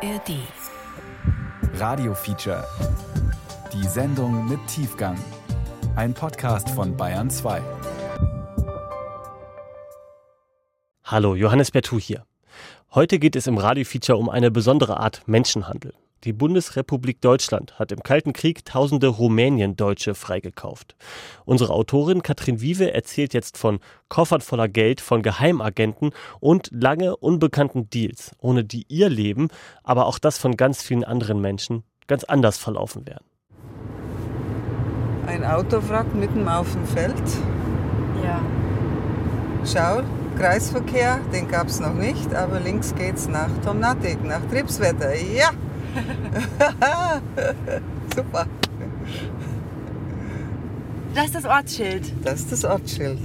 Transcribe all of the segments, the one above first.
ARD. Radio Feature. Die Sendung mit Tiefgang. Ein Podcast von Bayern 2. Hallo, Johannes Bertou hier. Heute geht es im Radio Feature um eine besondere Art Menschenhandel. Die Bundesrepublik Deutschland hat im Kalten Krieg tausende Rumänien-Deutsche freigekauft. Unsere Autorin Katrin Wiebe erzählt jetzt von Koffern voller Geld von Geheimagenten und lange unbekannten Deals, ohne die ihr Leben, aber auch das von ganz vielen anderen Menschen ganz anders verlaufen wären. Ein Autowrack mitten auf dem Feld. Ja. Schau, Kreisverkehr, den gab es noch nicht, aber links geht's nach Tomnatik, nach Tripswetter. Ja! Super. Das ist das Ortsschild. Das ist das Ortsschild.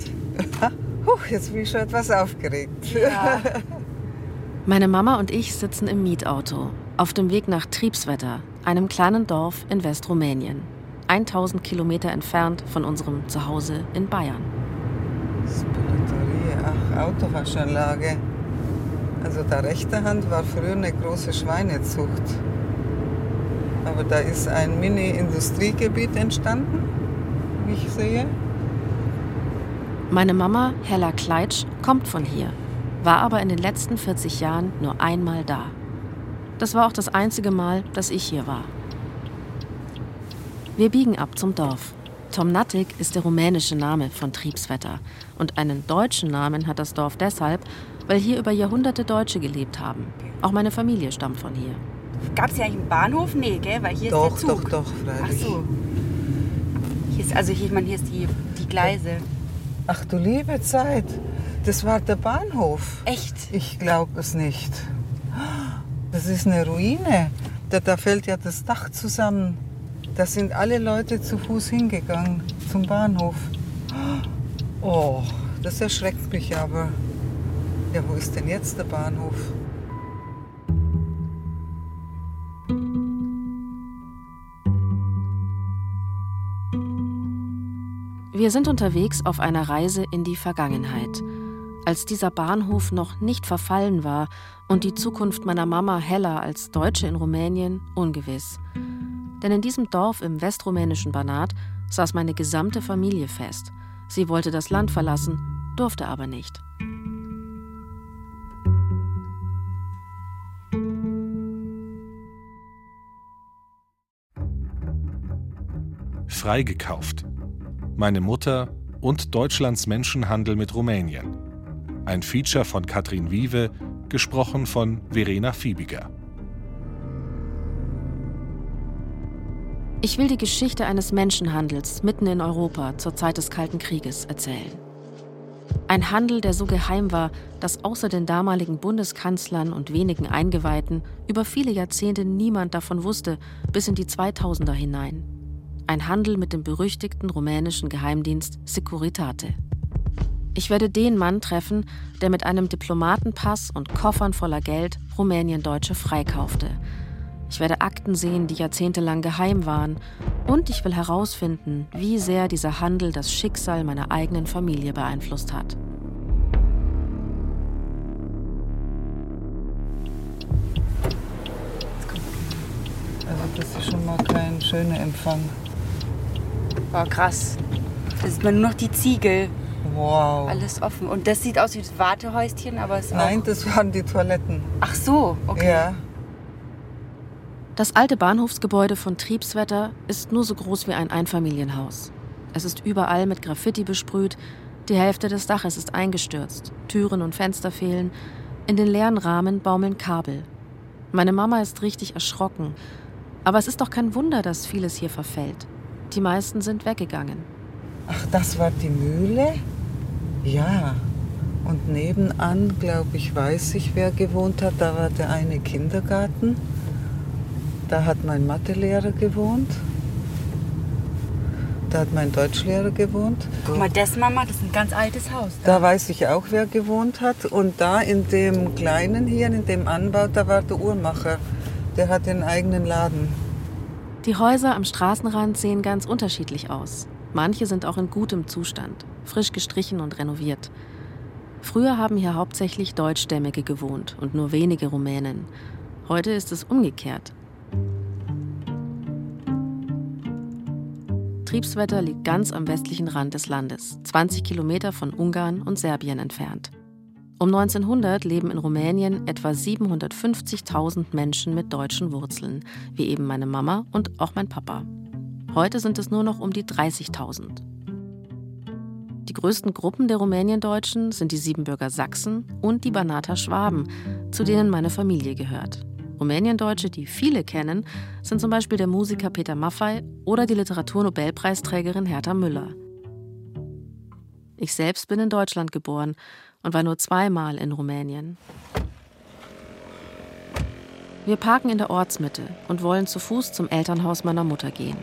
Huch, jetzt bin ich schon etwas aufgeregt. Ja. Meine Mama und ich sitzen im Mietauto auf dem Weg nach Triebswetter, einem kleinen Dorf in Westrumänien, 1000 Kilometer entfernt von unserem Zuhause in Bayern. Speditorier, ach, Autowaschanlage. Also da rechte Hand war früher eine große Schweinezucht. Aber da ist ein Mini-Industriegebiet entstanden, wie ich sehe. Meine Mama, Hella Kleitsch, kommt von hier, war aber in den letzten 40 Jahren nur einmal da. Das war auch das einzige Mal, dass ich hier war. Wir biegen ab zum Dorf. Tomnatic ist der rumänische Name von Triebswetter. Und einen deutschen Namen hat das Dorf deshalb, weil hier über Jahrhunderte Deutsche gelebt haben. Auch meine Familie stammt von hier. Gab es ja eigentlich einen Bahnhof? Nee, gell? Weil hier Doch, ist der Zug. doch, doch, Ach freilich. so. Hier ist, also hier, ich meine, hier ist die, die Gleise. Ach du liebe Zeit, das war der Bahnhof. Echt? Ich glaube es nicht. Das ist eine Ruine. Da, da fällt ja das Dach zusammen. Da sind alle Leute zu Fuß hingegangen zum Bahnhof. Oh, das erschreckt mich aber. Ja, wo ist denn jetzt der Bahnhof? Wir sind unterwegs auf einer Reise in die Vergangenheit. Als dieser Bahnhof noch nicht verfallen war und die Zukunft meiner Mama Hella als Deutsche in Rumänien ungewiss. Denn in diesem Dorf im westrumänischen Banat saß meine gesamte Familie fest. Sie wollte das Land verlassen, durfte aber nicht. Freigekauft. Meine Mutter und Deutschlands Menschenhandel mit Rumänien. Ein Feature von Katrin Wiebe, gesprochen von Verena Fiebiger. Ich will die Geschichte eines Menschenhandels mitten in Europa zur Zeit des Kalten Krieges erzählen. Ein Handel, der so geheim war, dass außer den damaligen Bundeskanzlern und wenigen Eingeweihten über viele Jahrzehnte niemand davon wusste, bis in die 2000er hinein. Ein Handel mit dem berüchtigten rumänischen Geheimdienst Securitate. Ich werde den Mann treffen, der mit einem Diplomatenpass und Koffern voller Geld Rumänien-Deutsche freikaufte. Ich werde Akten sehen, die jahrzehntelang geheim waren. Und ich will herausfinden, wie sehr dieser Handel das Schicksal meiner eigenen Familie beeinflusst hat. Also das ist schon mal kein schöner Empfang. Oh, krass. Da sieht man nur noch die Ziegel. Wow. Alles offen. Und das sieht aus wie das Wartehäuschen, aber es ist Nein, auch... das waren die Toiletten. Ach so, okay. Ja. Das alte Bahnhofsgebäude von Triebswetter ist nur so groß wie ein Einfamilienhaus. Es ist überall mit Graffiti besprüht, die Hälfte des Daches ist eingestürzt, Türen und Fenster fehlen, in den leeren Rahmen baumeln Kabel. Meine Mama ist richtig erschrocken, aber es ist doch kein Wunder, dass vieles hier verfällt. Die meisten sind weggegangen. Ach, das war die Mühle? Ja. Und nebenan, glaube ich, weiß ich, wer gewohnt hat. Da war der eine Kindergarten. Da hat mein Mathelehrer gewohnt. Da hat mein Deutschlehrer gewohnt. Guck mal, das Mama, das ist ein ganz altes Haus. Da weiß ich auch, wer gewohnt hat. Und da in dem kleinen hier, in dem Anbau, da war der Uhrmacher. Der hat den eigenen Laden. Die Häuser am Straßenrand sehen ganz unterschiedlich aus. Manche sind auch in gutem Zustand, frisch gestrichen und renoviert. Früher haben hier hauptsächlich Deutschstämmige gewohnt und nur wenige Rumänen. Heute ist es umgekehrt. Triebswetter liegt ganz am westlichen Rand des Landes, 20 Kilometer von Ungarn und Serbien entfernt. Um 1900 leben in Rumänien etwa 750.000 Menschen mit deutschen Wurzeln, wie eben meine Mama und auch mein Papa. Heute sind es nur noch um die 30.000. Die größten Gruppen der Rumäniendeutschen sind die Siebenbürger Sachsen und die Banater Schwaben, zu denen meine Familie gehört. Rumäniendeutsche, die viele kennen, sind zum Beispiel der Musiker Peter Maffay oder die Literaturnobelpreisträgerin Hertha Müller. Ich selbst bin in Deutschland geboren und war nur zweimal in Rumänien. Wir parken in der Ortsmitte und wollen zu Fuß zum Elternhaus meiner Mutter gehen.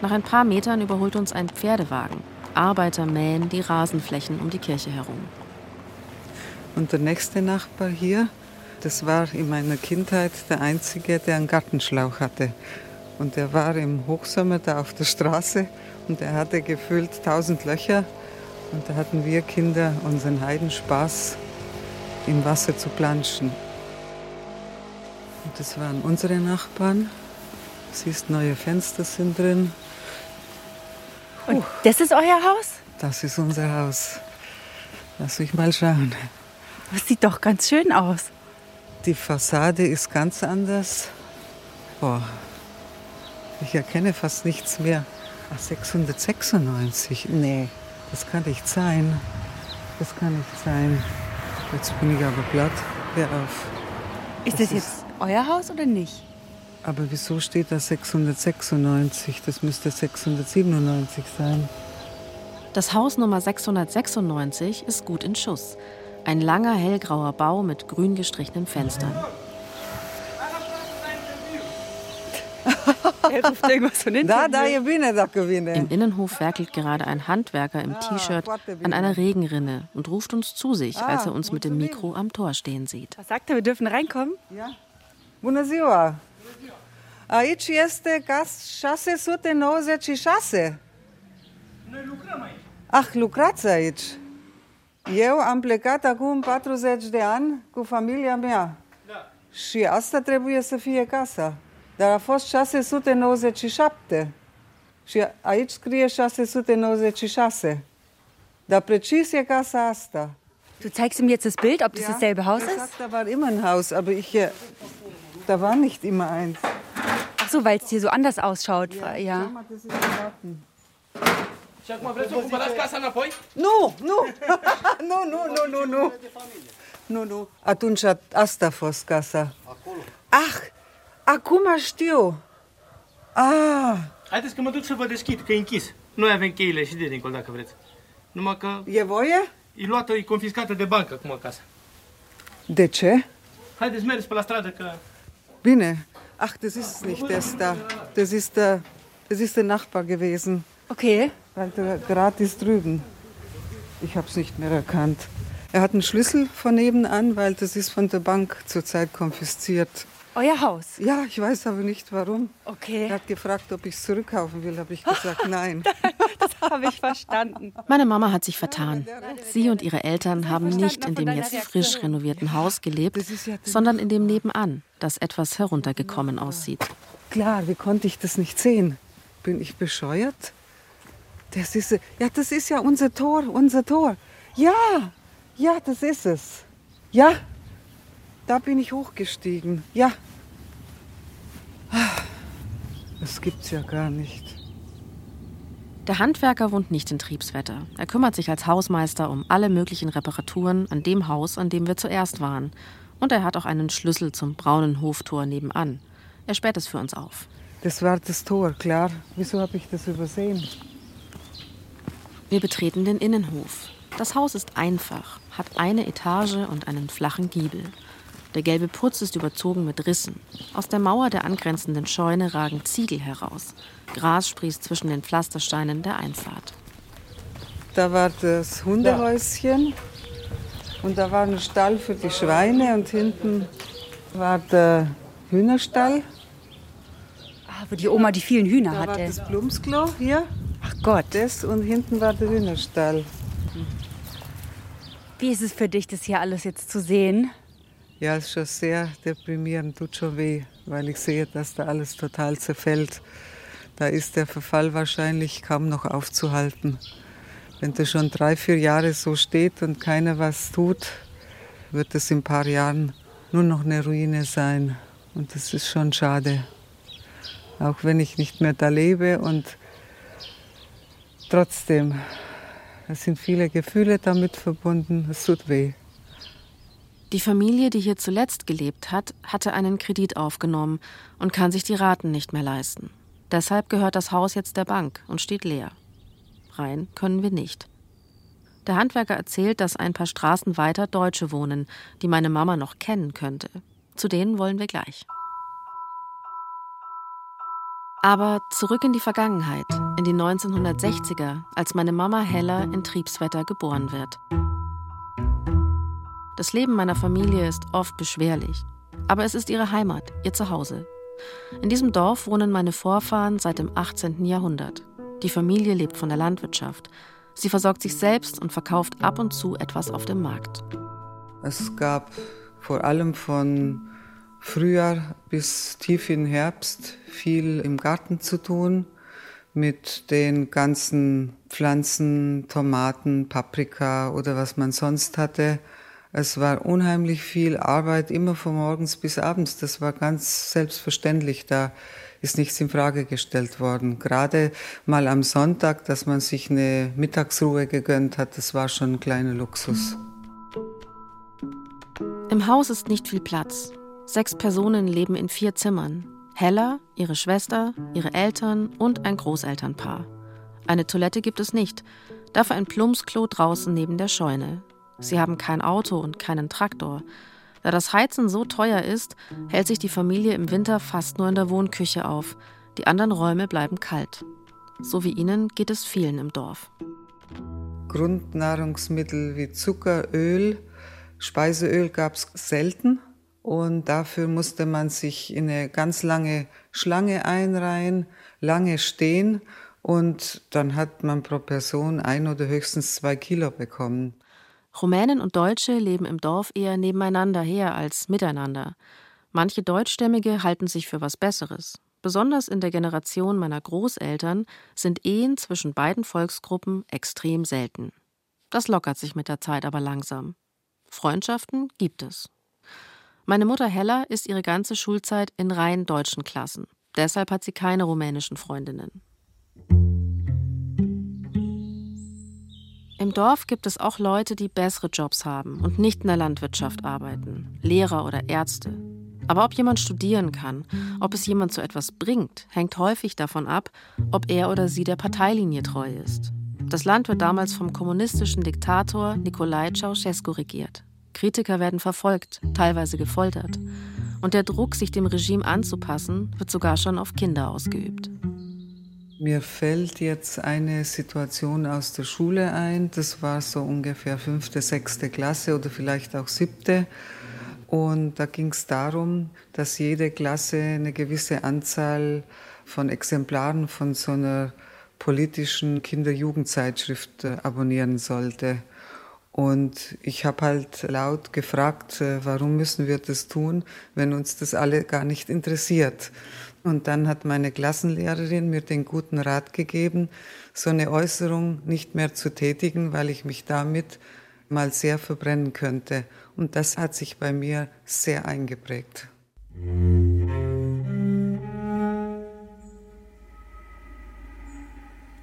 Nach ein paar Metern überholt uns ein Pferdewagen. Arbeiter mähen die Rasenflächen um die Kirche herum. Und der nächste Nachbar hier, das war in meiner Kindheit der einzige, der einen Gartenschlauch hatte. Und der war im Hochsommer da auf der Straße und er hatte gefühlt tausend Löcher. Und da hatten wir Kinder unseren Heidenspaß, im Wasser zu planschen. Und das waren unsere Nachbarn. Siehst, neue Fenster sind drin. Und das ist euer Haus? Das ist unser Haus. Lass mich mal schauen. Das sieht doch ganz schön aus. Die Fassade ist ganz anders. Boah, ich erkenne fast nichts mehr. Ach, 696. Nee, das kann nicht sein. Das kann nicht sein. Jetzt bin ich aber platt. Hör auf. Ist Das das, jetzt euer Haus oder nicht? Aber wieso steht da 696? Das müsste 697 sein. Das Haus Nummer 696 ist gut in Schuss. Ein langer hellgrauer Bau mit grün gestrichenen Fenstern. Er ruft irgendwas von hinten. Im Innenhof werkelt gerade ein Handwerker im T-Shirt an einer Regenrinne und ruft uns zu sich, als er uns mit dem Mikro am Tor stehen sieht. Was sagt er, wir dürfen reinkommen? Ja. Bună ziua! Aici este cas 696. Noi lucrăm aici. Ah, lucrați aici. Eu am plecat acum 40 de ani cu familia mea. Da. Și asta trebuie să fie casa. Dar a fost 697. Și aici scrie 696. Dar precis e casa asta. Du zeigst ihm jetzt das Bild, ob das dasselbe Haus ist? sagt, da war immer ein Haus, aber ich, äh, da war nicht immer eins. Ach so, weil es hier so anders ausschaut. Ja. Schau mal, das ist ein Garten. Și acum vreți să cumpărați casa înapoi? Nu, nu, nu, nu, nu, nu, nu. Nu, nu. Atunci asta a fost casa. Ah, acum știu. Ah, Haideți că mă duc să vă deschid, că e închis. Noi avem cheile și de dincolo, dacă vreți. Numai că e voie? e luată, e confiscată de bancă acum casa. De ce? Haideți, mergeți pe la stradă, că... Bine. Ach, das ist nicht der ist da. Das ist der, das ist der Nachbar gewesen. Okay. Weil der gratis drüben. Ich habe es nicht mehr erkannt. Er hat einen Schlüssel von nebenan, weil das ist von der Bank zurzeit konfisziert. Euer Haus. Ja, ich weiß aber nicht warum. Er Okay. hat gefragt, ob ich es zurückkaufen will. Habe ich gesagt, nein. Habe ich verstanden. Meine Mama hat sich vertan. Sie und ihre Eltern haben nicht in dem jetzt frisch renovierten Haus gelebt, sondern in dem nebenan, das etwas heruntergekommen aussieht. Klar, wie konnte ich das nicht sehen? Bin ich bescheuert? Das ist, ja, das ist ja unser Tor, unser Tor. Ja, ja, das ist es. Ja, da bin ich hochgestiegen. Ja. Das gibt's ja gar nicht. Der Handwerker wohnt nicht in Triebswetter. Er kümmert sich als Hausmeister um alle möglichen Reparaturen an dem Haus, an dem wir zuerst waren. Und er hat auch einen Schlüssel zum braunen Hoftor nebenan. Er sperrt es für uns auf. Das war das Tor, klar. Wieso habe ich das übersehen? Wir betreten den Innenhof. Das Haus ist einfach, hat eine Etage und einen flachen Giebel. Der gelbe Putz ist überzogen mit Rissen. Aus der Mauer der angrenzenden Scheune ragen Ziegel heraus. Gras sprießt zwischen den Pflastersteinen der Einfahrt. Da war das Hundehäuschen und da war ein Stall für die Schweine und hinten war der Hühnerstall. Ah, wo die Oma die vielen Hühner Da war hatte. das Blumsklo hier, Ach Gott. das und hinten war der Hühnerstall. Wie ist es für dich, das hier alles jetzt zu sehen? Ja, es ist schon sehr deprimierend, tut schon weh, weil ich sehe, dass da alles total zerfällt. Da ist der Verfall wahrscheinlich kaum noch aufzuhalten. Wenn das schon drei, vier Jahre so steht und keiner was tut, wird es in ein paar Jahren nur noch eine Ruine sein. Und das ist schon schade. Auch wenn ich nicht mehr da lebe und trotzdem, es sind viele Gefühle damit verbunden, es tut weh. Die Familie, die hier zuletzt gelebt hat, hatte einen Kredit aufgenommen und kann sich die Raten nicht mehr leisten. Deshalb gehört das Haus jetzt der Bank und steht leer. Rein können wir nicht. Der Handwerker erzählt, dass ein paar Straßen weiter Deutsche wohnen, die meine Mama noch kennen könnte. Zu denen wollen wir gleich. Aber zurück in die Vergangenheit, in die 1960er, als meine Mama Hella in Triebswetter geboren wird. Das Leben meiner Familie ist oft beschwerlich, aber es ist ihre Heimat, ihr Zuhause. In diesem Dorf wohnen meine Vorfahren seit dem 18. Jahrhundert. Die Familie lebt von der Landwirtschaft. Sie versorgt sich selbst und verkauft ab und zu etwas auf dem Markt. Es gab vor allem von Frühjahr bis tief in Herbst viel im Garten zu tun mit den ganzen Pflanzen, Tomaten, Paprika oder was man sonst hatte. Es war unheimlich viel Arbeit, immer von morgens bis abends. Das war ganz selbstverständlich. Da ist nichts in Frage gestellt worden. Gerade mal am Sonntag, dass man sich eine Mittagsruhe gegönnt hat, das war schon ein kleiner Luxus. Im Haus ist nicht viel Platz. Sechs Personen leben in vier Zimmern. Hella, ihre Schwester, ihre Eltern und ein Großelternpaar. Eine Toilette gibt es nicht, dafür ein Plumpsklo draußen neben der Scheune. Sie haben kein Auto und keinen Traktor. Da das Heizen so teuer ist, hält sich die Familie im Winter fast nur in der Wohnküche auf. Die anderen Räume bleiben kalt. So wie ihnen geht es vielen im Dorf. Grundnahrungsmittel wie Zucker, Öl, Speiseöl gab es selten. Und dafür musste man sich in eine ganz lange Schlange einreihen, lange stehen und dann hat man pro Person ein oder höchstens zwei Kilo bekommen. Rumänen und Deutsche leben im Dorf eher nebeneinander her als miteinander. Manche Deutschstämmige halten sich für was Besseres. Besonders in der Generation meiner Großeltern sind Ehen zwischen beiden Volksgruppen extrem selten. Das lockert sich mit der Zeit aber langsam. Freundschaften gibt es. Meine Mutter Hella ist ihre ganze Schulzeit in rein deutschen Klassen. Deshalb hat sie keine rumänischen Freundinnen. Im Dorf gibt es auch Leute, die bessere Jobs haben und nicht in der Landwirtschaft arbeiten, Lehrer oder Ärzte. Aber ob jemand studieren kann, ob es jemand zu etwas bringt, hängt häufig davon ab, ob er oder sie der Parteilinie treu ist. Das Land wird damals vom kommunistischen Diktator Nicolae Ceausescu regiert. Kritiker werden verfolgt, teilweise gefoltert. Und der Druck, sich dem Regime anzupassen, wird sogar schon auf Kinder ausgeübt. Mir fällt jetzt eine Situation aus der Schule ein. Das war so ungefähr fünfte, sechste Klasse oder vielleicht auch siebte. Und da ging es darum, dass jede Klasse eine gewisse Anzahl von Exemplaren von so einer politischen Kinder-Jugendzeitschrift äh, abonnieren sollte. Und ich habe halt laut gefragt, äh, warum müssen wir das tun, wenn uns das alle gar nicht interessiert. Und dann hat meine Klassenlehrerin mir den guten Rat gegeben, so eine Äußerung nicht mehr zu tätigen, weil ich mich damit mal sehr verbrennen könnte. Und das hat sich bei mir sehr eingeprägt.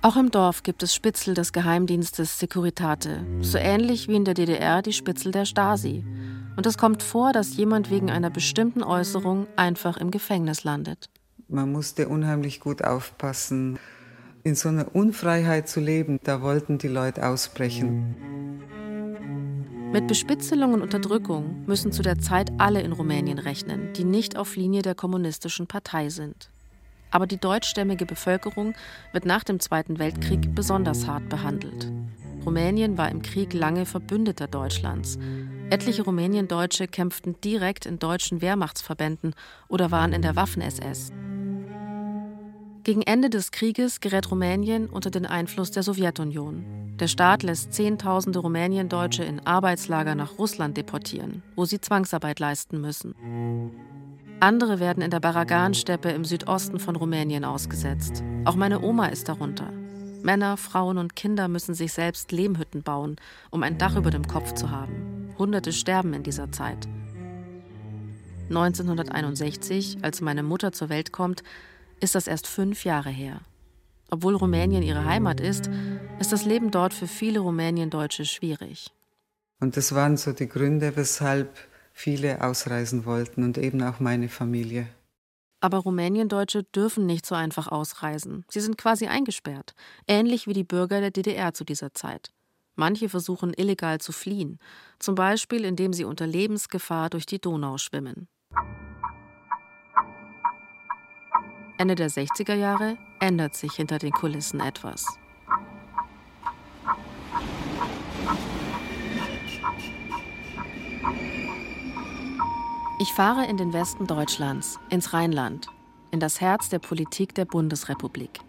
Auch im Dorf gibt es Spitzel des Geheimdienstes Securitate, so ähnlich wie in der DDR die Spitzel der Stasi. Und es kommt vor, dass jemand wegen einer bestimmten Äußerung einfach im Gefängnis landet. Man musste unheimlich gut aufpassen. In so einer Unfreiheit zu leben, da wollten die Leute ausbrechen. Mit Bespitzelung und Unterdrückung müssen zu der Zeit alle in Rumänien rechnen, die nicht auf Linie der kommunistischen Partei sind. Aber die deutschstämmige Bevölkerung wird nach dem Zweiten Weltkrieg besonders hart behandelt. Rumänien war im Krieg lange Verbündeter Deutschlands. Etliche Rumäniendeutsche kämpften direkt in deutschen Wehrmachtsverbänden oder waren in der Waffen-SS. Gegen Ende des Krieges gerät Rumänien unter den Einfluss der Sowjetunion. Der Staat lässt Zehntausende Rumäniendeutsche in Arbeitslager nach Russland deportieren, wo sie Zwangsarbeit leisten müssen. Andere werden in der Baragan-Steppe im Südosten von Rumänien ausgesetzt. Auch meine Oma ist darunter. Männer, Frauen und Kinder müssen sich selbst Lehmhütten bauen, um ein Dach über dem Kopf zu haben. Hunderte sterben in dieser Zeit. 1961, als meine Mutter zur Welt kommt, ist das erst fünf Jahre her. Obwohl Rumänien ihre Heimat ist, ist das Leben dort für viele Rumäniendeutsche schwierig. Und das waren so die Gründe, weshalb viele ausreisen wollten und eben auch meine Familie. Aber Rumäniendeutsche dürfen nicht so einfach ausreisen. Sie sind quasi eingesperrt, ähnlich wie die Bürger der DDR zu dieser Zeit. Manche versuchen illegal zu fliehen, zum Beispiel indem sie unter Lebensgefahr durch die Donau schwimmen. Ende der 60er Jahre ändert sich hinter den Kulissen etwas. Ich fahre in den Westen Deutschlands, ins Rheinland, in das Herz der Politik der Bundesrepublik.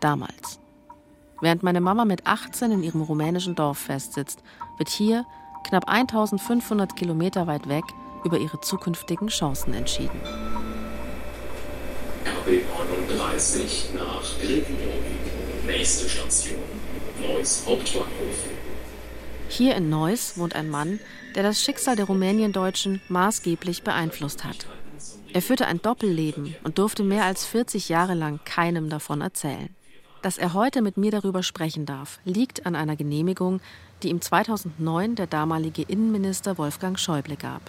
Damals. Während meine Mama mit 18 in ihrem rumänischen Dorf festsitzt, wird hier, knapp 1500 Kilometer weit weg, über ihre zukünftigen Chancen entschieden. RB 39 nach Grevenbroich. Nächste Station, Neuss Hauptbahnhof. Hier in Neuss wohnt ein Mann, der das Schicksal der Rumäniendeutschen maßgeblich beeinflusst hat. Er führte ein Doppelleben und durfte mehr als 40 Jahre lang keinem davon erzählen. Dass er heute mit mir darüber sprechen darf, liegt an einer Genehmigung, die ihm 2009 der damalige Innenminister Wolfgang Schäuble gab.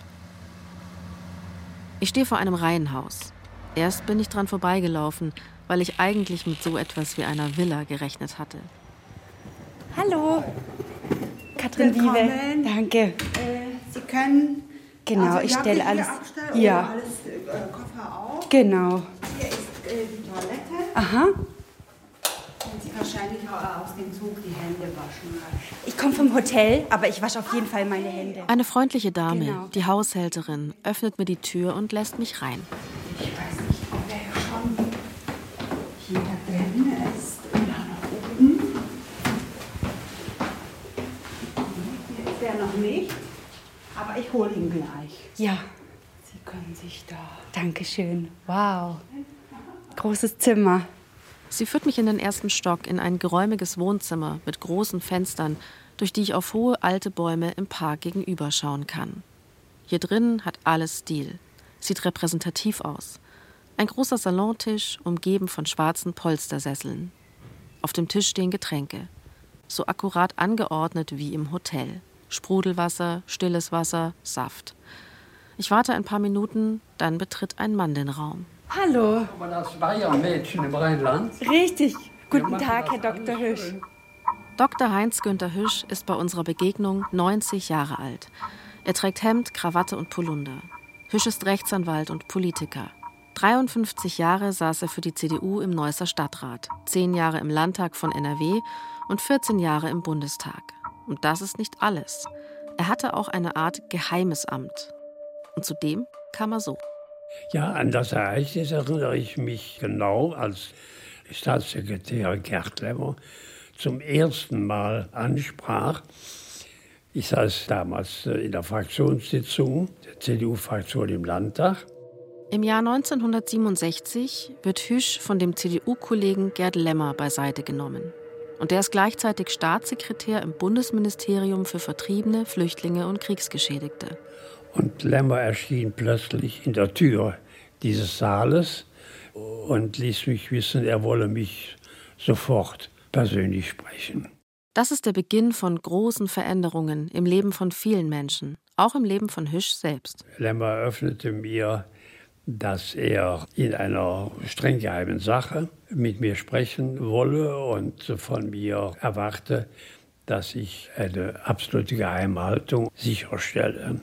Ich stehe vor einem Reihenhaus. Erst bin ich dran vorbeigelaufen, weil ich eigentlich mit so etwas wie einer Villa gerechnet hatte. Hallo, Katrin Wiebe. Danke. Äh, Sie können. Genau, also, ich stelle alles. Ja, alles äh, Koffer auf. genau. Hier ist äh, die Toilette. Aha. Wenn Sie wahrscheinlich auch aus dem Zug die Hände waschen. Ich komme vom Hotel, aber ich wasche auf jeden Fall meine Hände. Eine freundliche Dame, Genau. die Haushälterin, öffnet mir die Tür und lässt mich rein. Ich weiß nicht, ob er schon hier drin ist oder nach oben. Hier ist er noch nicht, aber ich hole ihn gleich. Ja, Sie können sich da. Dankeschön. Wow. Großes Zimmer. Sie führt mich in den ersten Stock in ein geräumiges Wohnzimmer mit großen Fenstern, durch die ich auf hohe alte Bäume im Park gegenüberschauen kann. Hier drin hat alles Stil, sieht repräsentativ aus. Ein großer Salontisch, umgeben von schwarzen Polstersesseln. Auf dem Tisch stehen Getränke, so akkurat angeordnet wie im Hotel. Sprudelwasser, stilles Wasser, Saft. Ich warte ein paar Minuten, dann betritt ein Mann den Raum. Hallo. Das war ja ein Mädchen im Rheinland. Richtig. Guten Tag, Herr Dr. Hüsch. Dr. Heinz-Günther Hüsch ist bei unserer Begegnung 90 Jahre alt. Er trägt Hemd, Krawatte und Polunder. Hüsch ist Rechtsanwalt und Politiker. 53 Jahre saß er für die CDU im Neusser Stadtrat, 10 Jahre im Landtag von NRW und 14 Jahre im Bundestag. Und das ist nicht alles. Er hatte auch eine Art geheimes Amt. Und zudem kam er so. Ja, an das Ereignis erinnere ich mich genau, als Staatssekretär Gerd Lemmer zum ersten Mal ansprach. Ich saß damals äh, in der Fraktionssitzung der CDU-Fraktion im Landtag. Im Jahr 1967 wird Hüsch von dem CDU-Kollegen Gerd Lemmer beiseite genommen. Und der ist gleichzeitig Staatssekretär im Bundesministerium für Vertriebene, Flüchtlinge und Kriegsgeschädigte. Und Lemmer erschien plötzlich in der Tür dieses Saales und ließ mich wissen, er wolle mich sofort persönlich sprechen. Das ist der Beginn von großen Veränderungen im Leben von vielen Menschen, auch im Leben von Hüsch selbst. Lemmer eröffnete mir, dass er in einer streng geheimen Sache mit mir sprechen wolle und von mir erwarte, dass ich eine absolute Geheimhaltung sicherstelle.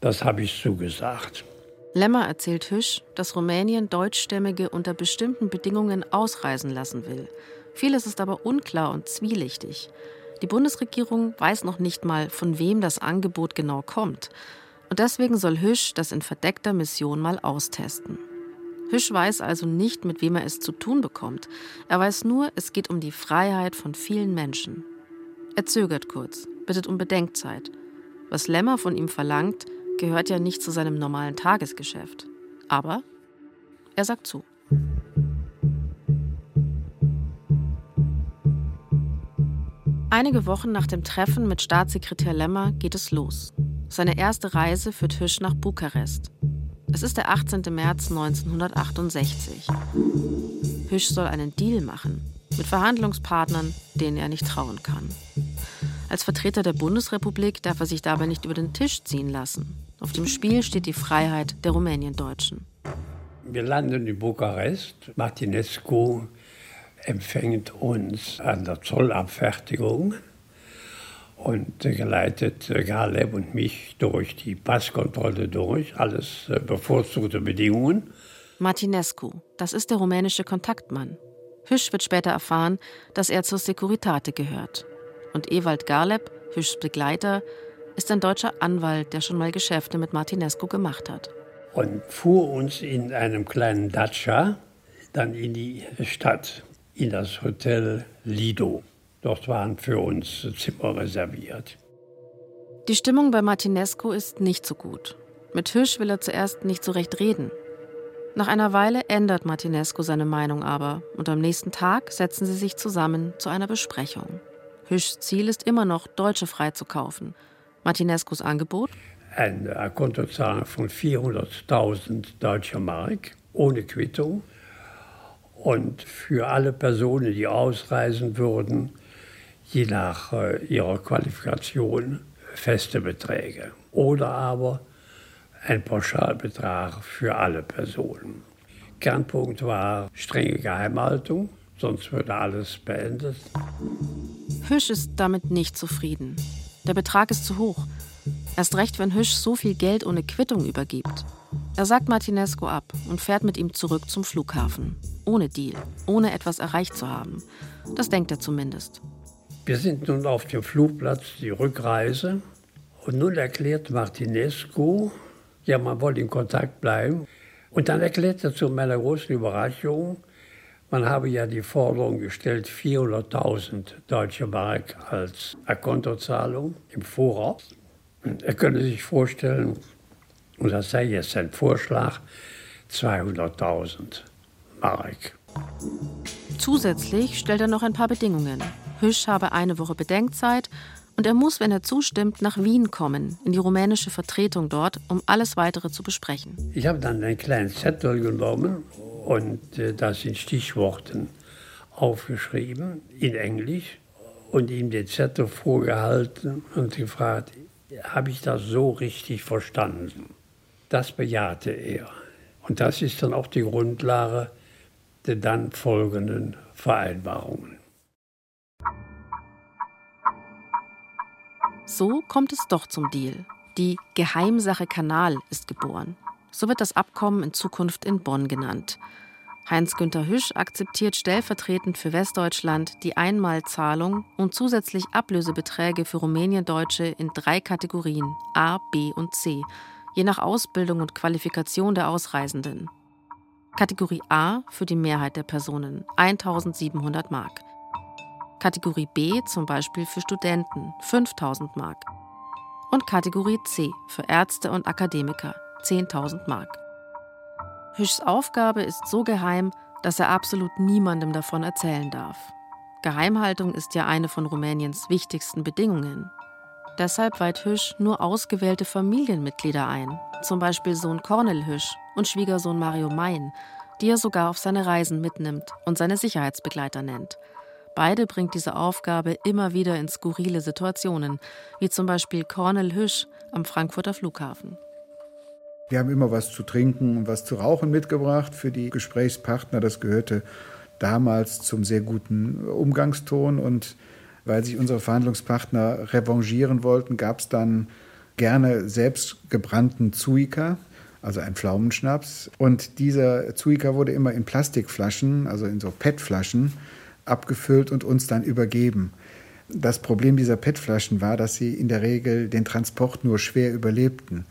Das habe ich zugesagt. Lemmer erzählt Hüsch, dass Rumänien Deutschstämmige unter bestimmten Bedingungen ausreisen lassen will. Vieles ist aber unklar und zwielichtig. Die Bundesregierung weiß noch nicht mal, von wem das Angebot genau kommt. Und deswegen soll Hüsch das in verdeckter Mission mal austesten. Hüsch weiß also nicht, mit wem er es zu tun bekommt. Er weiß nur, es geht um die Freiheit von vielen Menschen. Er zögert kurz, bittet um Bedenkzeit. Was Lämmer von ihm verlangt, gehört ja nicht zu seinem normalen Tagesgeschäft. Aber er sagt zu. Einige Wochen nach dem Treffen mit Staatssekretär Lemmer geht es los. Seine erste Reise führt Hüsch nach Bukarest. Es ist der 18. März 1968. Hüsch soll einen Deal machen mit Verhandlungspartnern, denen er nicht trauen kann. Als Vertreter der Bundesrepublik darf er sich dabei nicht über den Tisch ziehen lassen. Auf dem Spiel steht die Freiheit der Rumäniendeutschen. Wir landen in Bukarest. Martinescu empfängt uns an der Zollabfertigung und geleitet Galeb und mich durch die Passkontrolle durch, alles äh, bevorzugte Bedingungen. Martinescu, das ist der rumänische Kontaktmann. Hüsch wird später erfahren, dass er zur Securitate gehört. Und Ewald Garleb, Hüschs Begleiter, ist ein deutscher Anwalt, der schon mal Geschäfte mit Martinescu gemacht hat. Und fuhr uns in einem kleinen Dacia dann in die Stadt, in das Hotel Lido. Dort waren für uns Zimmer reserviert. Die Stimmung bei Martinescu ist nicht so gut. Mit Hüsch will er zuerst nicht so recht reden. Nach einer Weile ändert Martinescu seine Meinung aber und am nächsten Tag setzen sie sich zusammen zu einer Besprechung. Hüschs Ziel ist immer noch, Deutsche freizukaufen. Martinescus Angebot? Eine Kontozahlung von 400.000 deutscher Mark ohne Quittung und für alle Personen, die ausreisen würden, je nach äh, ihrer Qualifikation feste Beträge oder aber ein Pauschalbetrag für alle Personen. Kernpunkt war strenge Geheimhaltung, sonst würde alles beendet. Hüsch ist damit nicht zufrieden. Der Betrag ist zu hoch. Erst recht, wenn Hüsch so viel Geld ohne Quittung übergibt. Er sagt Martinesco ab und fährt mit ihm zurück zum Flughafen. Ohne Deal, ohne etwas erreicht zu haben. Das denkt er zumindest. Wir sind nun auf dem Flugplatz die Rückreise und nun erklärt Martinesco, ja, man wollte in Kontakt bleiben. Und dann erklärt er zu meiner großen Überraschung, man habe ja die Forderung gestellt, 400.000 deutsche Mark als Akontozahlung im Voraus. Er könne sich vorstellen, und das sei jetzt sein Vorschlag, 200.000 Mark. Zusätzlich stellt er noch ein paar Bedingungen. Hüsch habe eine Woche Bedenkzeit und er muss, wenn er zustimmt, nach Wien kommen, in die rumänische Vertretung dort, um alles weitere zu besprechen. Ich habe dann einen kleinen Zettel genommen und äh, das in Stichworten aufgeschrieben, in Englisch, und ihm den Zettel vorgehalten und gefragt, habe ich das so richtig verstanden? Das bejahte er. Und das ist dann auch die Grundlage der dann folgenden Vereinbarungen. So kommt es doch zum Deal. Die Geheimsache Kanal ist geboren. So wird das Abkommen in Zukunft in Bonn genannt. Heinz-Günther Hüsch akzeptiert stellvertretend für Westdeutschland die Einmalzahlung und zusätzlich Ablösebeträge für Rumäniendeutsche in drei Kategorien A, B und C, je nach Ausbildung und Qualifikation der Ausreisenden. Kategorie A für die Mehrheit der Personen 1700 Mark. Kategorie B zum Beispiel für Studenten 5000 Mark. Und Kategorie C für Ärzte und Akademiker 10.000 Mark. Hüschs Aufgabe ist so geheim, dass er absolut niemandem davon erzählen darf. Geheimhaltung ist ja eine von Rumäniens wichtigsten Bedingungen. Deshalb weiht Hüsch nur ausgewählte Familienmitglieder ein, zum Beispiel Sohn Cornel Hüsch und Schwiegersohn Mario Mein, die er sogar auf seine Reisen mitnimmt und seine Sicherheitsbegleiter nennt. Beide bringt diese Aufgabe immer wieder in skurrile Situationen, wie zum Beispiel Cornel Hüsch am Frankfurter Flughafen. Wir haben immer was zu trinken und was zu rauchen mitgebracht für die Gesprächspartner. Das gehörte damals zum sehr guten Umgangston. Und weil sich unsere Verhandlungspartner revanchieren wollten, gab es dann gerne selbst gebrannten Zuika, also ein Pflaumenschnaps. Und dieser Zuika wurde immer in Plastikflaschen, also in so PET-Flaschen, abgefüllt und uns dann übergeben. Das Problem dieser PET-Flaschen war, dass sie in der Regel den Transport nur schwer überlebten.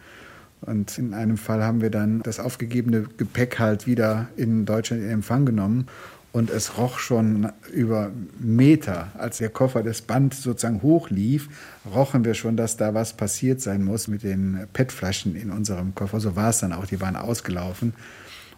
Und in einem Fall haben wir dann das aufgegebene Gepäck halt wieder in Deutschland in Empfang genommen. Und es roch schon über Meter, als der Koffer das Band sozusagen hochlief, rochen wir schon, dass da was passiert sein muss mit den PET-Flaschen in unserem Koffer. So war es dann auch, die waren ausgelaufen.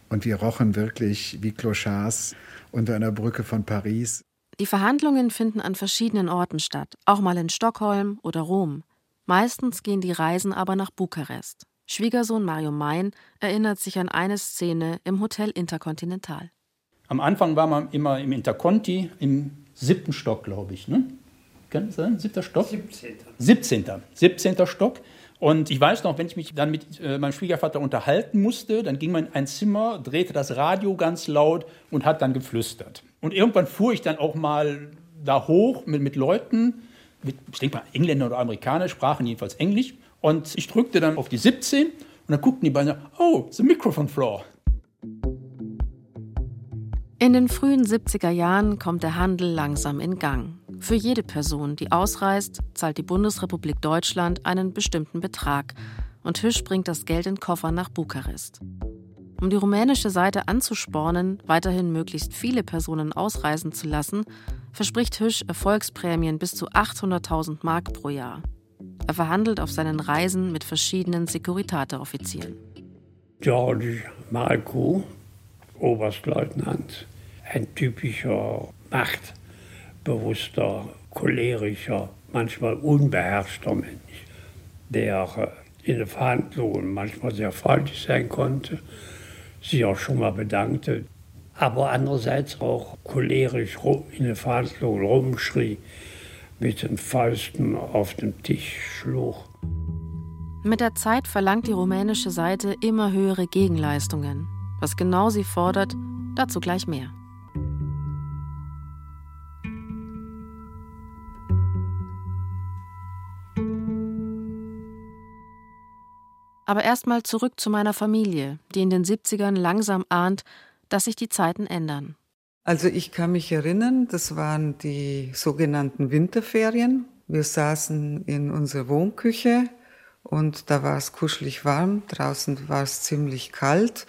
Und wir rochen wirklich wie Clochards unter einer Brücke von Paris. Die Verhandlungen finden an verschiedenen Orten statt, auch mal in Stockholm oder Rom. Meistens gehen die Reisen aber nach Bukarest. Schwiegersohn Mario Mein erinnert sich an eine Szene im Hotel Intercontinental. Am Anfang war man immer im Interconti im siebten Stock, glaube ich. Ne? Kann das sein? Siebter Stock? 17. 17. 17. Stock. Und ich weiß noch, wenn ich mich dann mit äh, meinem Schwiegervater unterhalten musste, dann ging man in ein Zimmer, drehte das Radio ganz laut und hat dann geflüstert. Und irgendwann fuhr ich dann auch mal da hoch mit, mit Leuten, mit, ich denke mal Engländer oder Amerikaner, sprachen jedenfalls Englisch. Und ich drückte dann auf die 17 und dann guckten die beiden, oh, the microphone floor. In den frühen 70er Jahren kommt der Handel langsam in Gang. Für jede Person, die ausreist, zahlt die Bundesrepublik Deutschland einen bestimmten Betrag und Hüsch bringt das Geld in Koffer nach Bukarest. Um die rumänische Seite anzuspornen, weiterhin möglichst viele Personen ausreisen zu lassen, verspricht Hüsch Erfolgsprämien bis zu 800.000 Mark pro Jahr. Er verhandelt auf seinen Reisen mit verschiedenen Securitate-Offizieren. George Marco Oberstleutnant, ein typischer machtbewusster, cholerischer, manchmal unbeherrschter Mensch, der äh, in den Verhandlungen manchmal sehr freundlich sein konnte, sich auch schon mal bedankte, aber andererseits auch cholerisch in den Verhandlungen rumschrie, mit den Fäusten auf dem Tisch schlug. Mit der Zeit verlangt die rumänische Seite immer höhere Gegenleistungen. Was genau sie fordert, dazu gleich mehr. Aber erstmal zurück zu meiner Familie, die in den 70ern langsam ahnt, dass sich die Zeiten ändern. Also ich kann mich erinnern, das waren die sogenannten Winterferien. Wir saßen in unserer Wohnküche und da war es kuschelig warm, draußen war es ziemlich kalt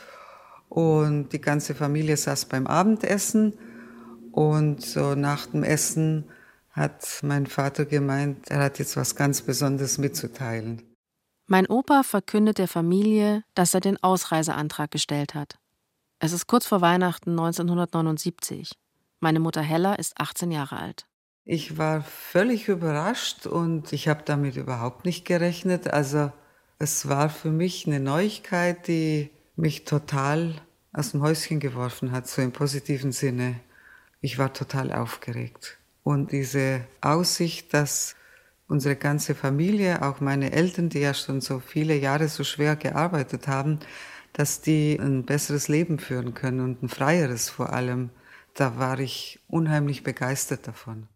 und die ganze Familie saß beim Abendessen und so nach dem Essen hat mein Vater gemeint, er hat jetzt was ganz Besonderes mitzuteilen. Mein Opa verkündet der Familie, dass er den Ausreiseantrag gestellt hat. Es ist kurz vor Weihnachten 1979. Meine Mutter Hella ist 18 Jahre alt. Ich war völlig überrascht und ich habe damit überhaupt nicht gerechnet. Also es war für mich eine Neuigkeit, die mich total aus dem Häuschen geworfen hat, so im positiven Sinne. Ich war total aufgeregt. Und diese Aussicht, dass unsere ganze Familie, auch meine Eltern, die ja schon so viele Jahre so schwer gearbeitet haben, dass die ein besseres Leben führen können und ein freieres vor allem, da war ich unheimlich begeistert davon.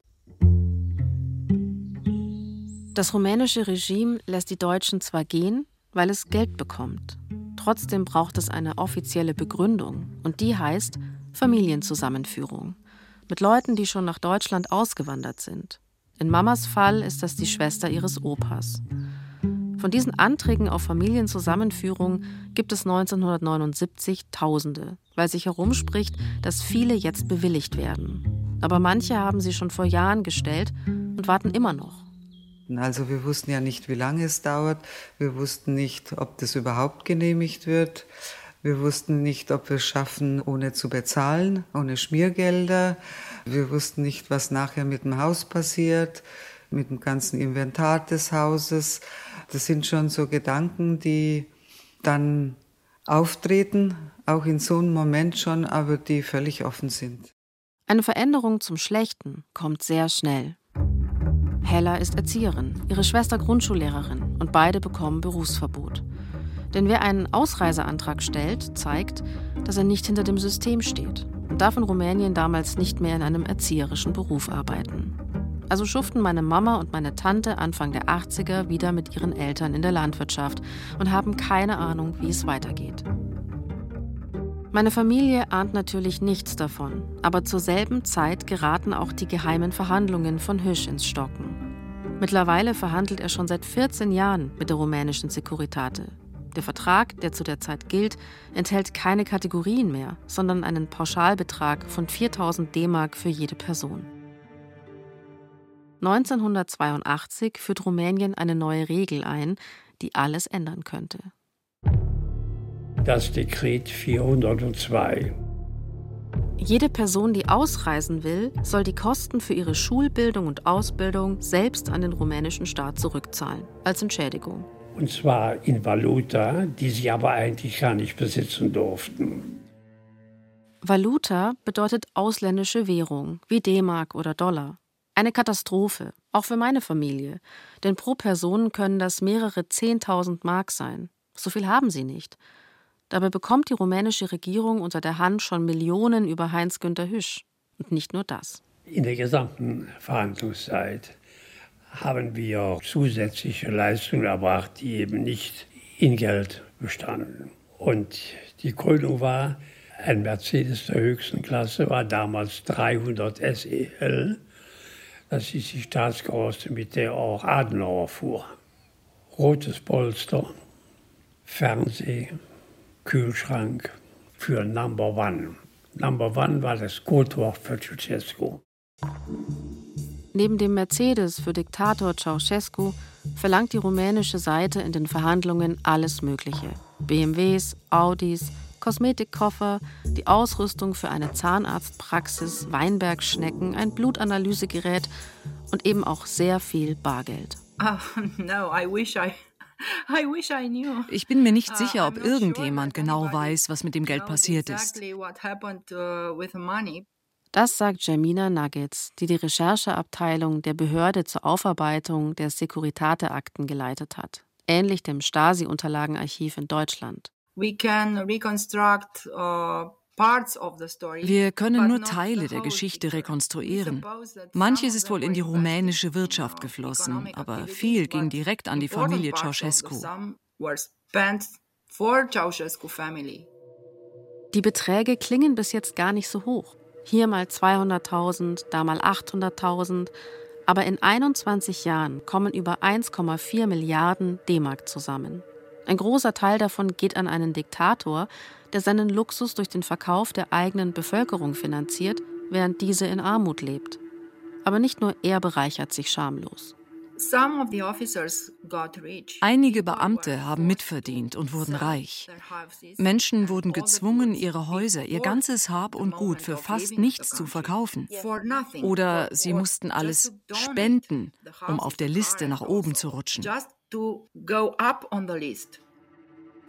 Das rumänische Regime lässt die Deutschen zwar gehen, weil es Geld bekommt. Trotzdem braucht es eine offizielle Begründung und die heißt Familienzusammenführung mit Leuten, die schon nach Deutschland ausgewandert sind. In Mamas Fall ist das die Schwester ihres Opas. Von diesen Anträgen auf Familienzusammenführung gibt es 1979 Tausende, weil sich herumspricht, dass viele jetzt bewilligt werden. Aber manche haben sie schon vor Jahren gestellt und warten immer noch. Also wir wussten ja nicht, wie lange es dauert. Wir wussten nicht, ob das überhaupt genehmigt wird. Wir wussten nicht, ob wir es schaffen, ohne zu bezahlen, ohne Schmiergelder. Wir wussten nicht, was nachher mit dem Haus passiert, mit dem ganzen Inventar des Hauses. Das sind schon so Gedanken, die dann auftreten, auch in so einem Moment schon, aber die völlig offen sind. Eine Veränderung zum Schlechten kommt sehr schnell. Hella ist Erzieherin, ihre Schwester Grundschullehrerin und beide bekommen Berufsverbot. Denn wer einen Ausreiseantrag stellt, zeigt, dass er nicht hinter dem System steht und darf in Rumänien damals nicht mehr in einem erzieherischen Beruf arbeiten. Also schuften meine Mama und meine Tante Anfang der 80er wieder mit ihren Eltern in der Landwirtschaft und haben keine Ahnung, wie es weitergeht. Meine Familie ahnt natürlich nichts davon, aber zur selben Zeit geraten auch die geheimen Verhandlungen von Hüsch ins Stocken. Mittlerweile verhandelt er schon seit 14 Jahren mit der rumänischen Securitate. Der Vertrag, der zu der Zeit gilt, enthält keine Kategorien mehr, sondern einen Pauschalbetrag von 4000 D-Mark für jede Person. 1982 führt Rumänien eine neue Regel ein, die alles ändern könnte. Das Dekret 402. Jede Person, die ausreisen will, soll die Kosten für ihre Schulbildung und Ausbildung selbst an den rumänischen Staat zurückzahlen, als Entschädigung. Und zwar in Valuta, die sie aber eigentlich gar nicht besitzen durften. Valuta bedeutet ausländische Währung, wie D-Mark oder Dollar. Eine Katastrophe, auch für meine Familie, denn pro Person können das mehrere 10.000 Mark sein. So viel haben sie nicht. Dabei bekommt die rumänische Regierung unter der Hand schon Millionen über Heinz-Günther Hüsch. Und nicht nur das. In der gesamten Verhandlungszeit haben wir zusätzliche Leistungen erbracht, die eben nicht in Geld bestanden. Und die Krönung war, ein Mercedes der höchsten Klasse war damals 300 SEL. Das ist die Staatskarosse, mit der auch Adenauer fuhr. Rotes Polster, Fernseh, Kühlschrank für Number One. Number One war das Codewort für Ceausescu. Neben dem Mercedes für Diktator Ceausescu verlangt die rumänische Seite in den Verhandlungen alles Mögliche. BMWs, Audis, Kosmetikkoffer, die Ausrüstung für eine Zahnarztpraxis, Weinbergschnecken, ein Blutanalysegerät und eben auch sehr viel Bargeld. Oh, no, I wish I ich bin mir nicht uh, sicher, ob irgendjemand genau weiß, was mit dem Geld passiert ist. Das sagt Jamina Nuggets, die die Rechercheabteilung der Behörde zur Aufarbeitung der Securitate-Akten geleitet hat, ähnlich dem Stasi-Unterlagenarchiv in Deutschland. We can reconstruct uh, wir können nur Teile der Geschichte rekonstruieren. Manches ist wohl in die rumänische Wirtschaft geflossen, aber viel ging direkt an die Familie Ceausescu. Die Beträge klingen bis jetzt gar nicht so hoch. Hier mal 200.000, da mal 800.000. Aber in 21 Jahren kommen über 1,4 Milliarden D-Mark zusammen. Ein großer Teil davon geht an einen Diktator, der seinen Luxus durch den Verkauf der eigenen Bevölkerung finanziert, während diese in Armut lebt. Aber nicht nur er bereichert sich schamlos. Einige Beamte haben mitverdient und wurden reich. Menschen wurden gezwungen, ihre Häuser, ihr ganzes Hab und Gut für fast nichts zu verkaufen. Oder sie mussten alles spenden, um auf der Liste nach oben zu rutschen.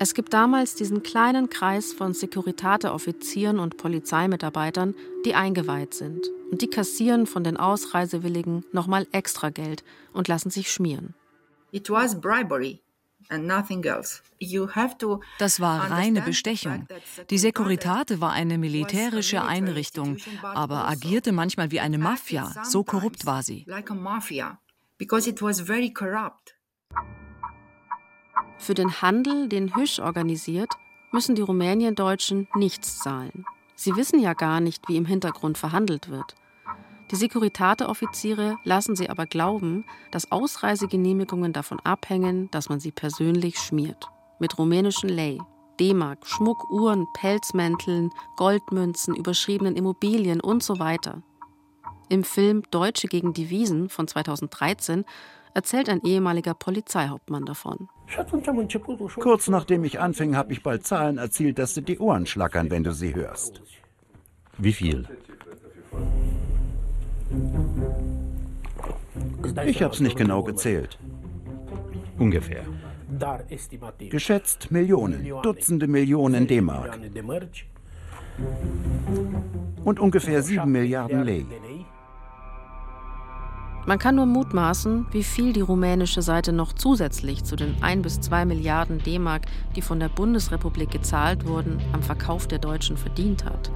Es gibt damals diesen kleinen Kreis von Securitate-Offizieren und Polizeimitarbeitern, die eingeweiht sind. Und die kassieren von den Ausreisewilligen nochmal extra Geld und lassen sich schmieren. It was bribery. Das war reine Bestechung. Die Securitate war eine militärische Einrichtung, aber agierte manchmal wie eine Mafia. So korrupt war sie. Für den Handel, den Hüsch organisiert, müssen die Rumäniendeutschen nichts zahlen. Sie wissen ja gar nicht, wie im Hintergrund verhandelt wird. Die Securitate-Offiziere lassen sie aber glauben, dass Ausreisegenehmigungen davon abhängen, dass man sie persönlich schmiert. Mit rumänischen Lei, D-Mark, Schmuck, Uhren, Pelzmänteln, Goldmünzen, überschriebenen Immobilien und so weiter. Im Film Deutsche gegen die Wiesen von 2013 erzählt ein ehemaliger Polizeihauptmann davon. Kurz nachdem ich anfing, habe ich bald Zahlen erzielt, dass dir die Ohren schlackern, wenn du sie hörst. Wie viel? Ich habe es nicht genau gezählt. Ungefähr. Geschätzt Millionen, Dutzende Millionen D-Mark. Und ungefähr sieben Milliarden Lei. Man kann nur mutmaßen, wie viel die rumänische Seite noch zusätzlich zu den 1 bis 2 Milliarden D-Mark, die von der Bundesrepublik gezahlt wurden, am Verkauf der Deutschen verdient hat.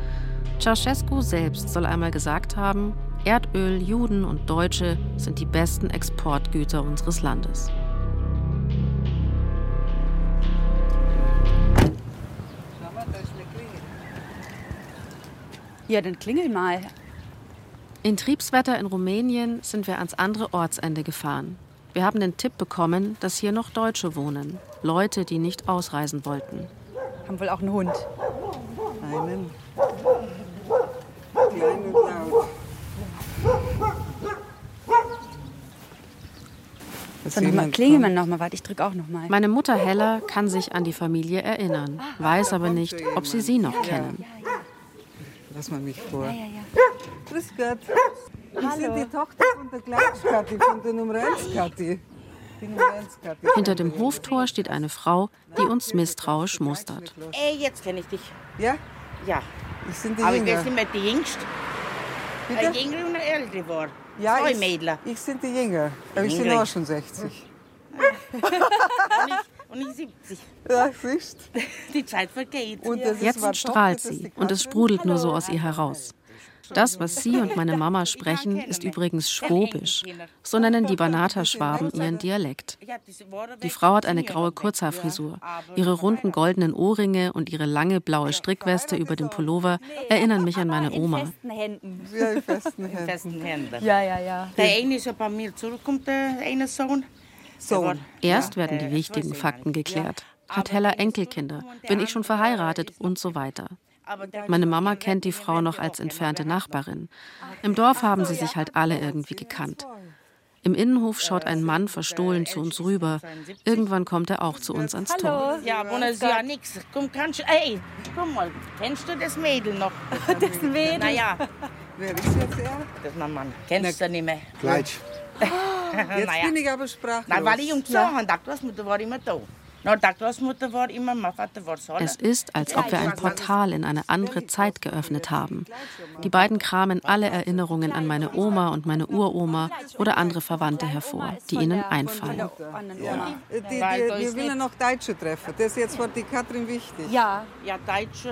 Ceausescu selbst soll einmal gesagt haben, Erdöl, Juden und Deutsche sind die besten Exportgüter unseres Landes. Ja, dann klingel mal. In Triebswetter in Rumänien sind wir ans andere Ortsende gefahren. Wir haben den Tipp bekommen, dass hier noch Deutsche wohnen. Leute, die nicht ausreisen wollten. Haben wohl auch einen Hund. Einen. Klein und laut. So, noch mal, klingel mal nochmal, warte, ich drück auch nochmal. Meine Mutter Hella kann sich an die Familie erinnern, weiß aber nicht, ob sie sie noch kennen. Lass mal mich vor. Ja, ja, ja. Grüß Gott. Ich Hallo. bin die Tochter von der Gleitschkatti, von der Nummer 1 Katti. Die Nummer 1 Katti. Hinter dem Hoftor steht eine Frau, die uns misstrauisch mustert. Ey, jetzt kenne ich dich. Ja? Ja. Ich bin die Aber ich Jünger. weiß nicht mehr die Jüngste. Bitte? Eine Jüngere und eine Ältere war. Ja, Zwei ich, Mädler. ich sind die Jünger. Aber ich bin auch schon 60. Und ich 70. Ja, siehst Die Zeit vergeht. Das Jetzt strahlt das sie die und es sprudelt nur so aus ihr heraus. Das, was sie und meine Mama sprechen, ist übrigens Schwobisch. So nennen die Banata-Schwaben ihren Dialekt. Die Frau hat eine graue Kurzhaarfrisur. Ihre runden goldenen Ohrringe und ihre lange blaue Strickweste über dem Pullover erinnern mich an meine Oma. festen Händen. Ja, in festen Händen. Ja, ja, ja. Der eine ist ja bei mir zurückgekommen, der eine Sohn. Sohn. Erst werden die wichtigen Fakten geklärt. Hat Hella Enkelkinder? Bin ich schon verheiratet? Und so weiter. Meine Mama kennt die Frau noch als entfernte Nachbarin. Im Dorf haben sie sich halt alle irgendwie gekannt. Im Innenhof schaut ein Mann verstohlen zu uns rüber. Irgendwann kommt er auch zu uns ans Tor. Ja, das ist ja nix. Komm, kannst du. Ey, komm mal, kennst du das Mädel noch? Das Mädel? Naja, Wer ist jetzt er? das ist mein Mann. Kennst du nicht mehr? Gleich. Jetzt Naja. bin ich aber sprachlos. Na, weil ich jung gesagt habe, Großmutter war immer da. Es ist, als ob wir ein Portal in eine andere Zeit geöffnet haben. Die beiden kramen alle Erinnerungen an meine Oma und meine Uroma oder andere Verwandte hervor, die ihnen einfallen. Ja. Die, die, Weil da wir wollen noch Deutsche treffen. Das ist jetzt für die Katrin wichtig. Ja. Ja, Deutsche.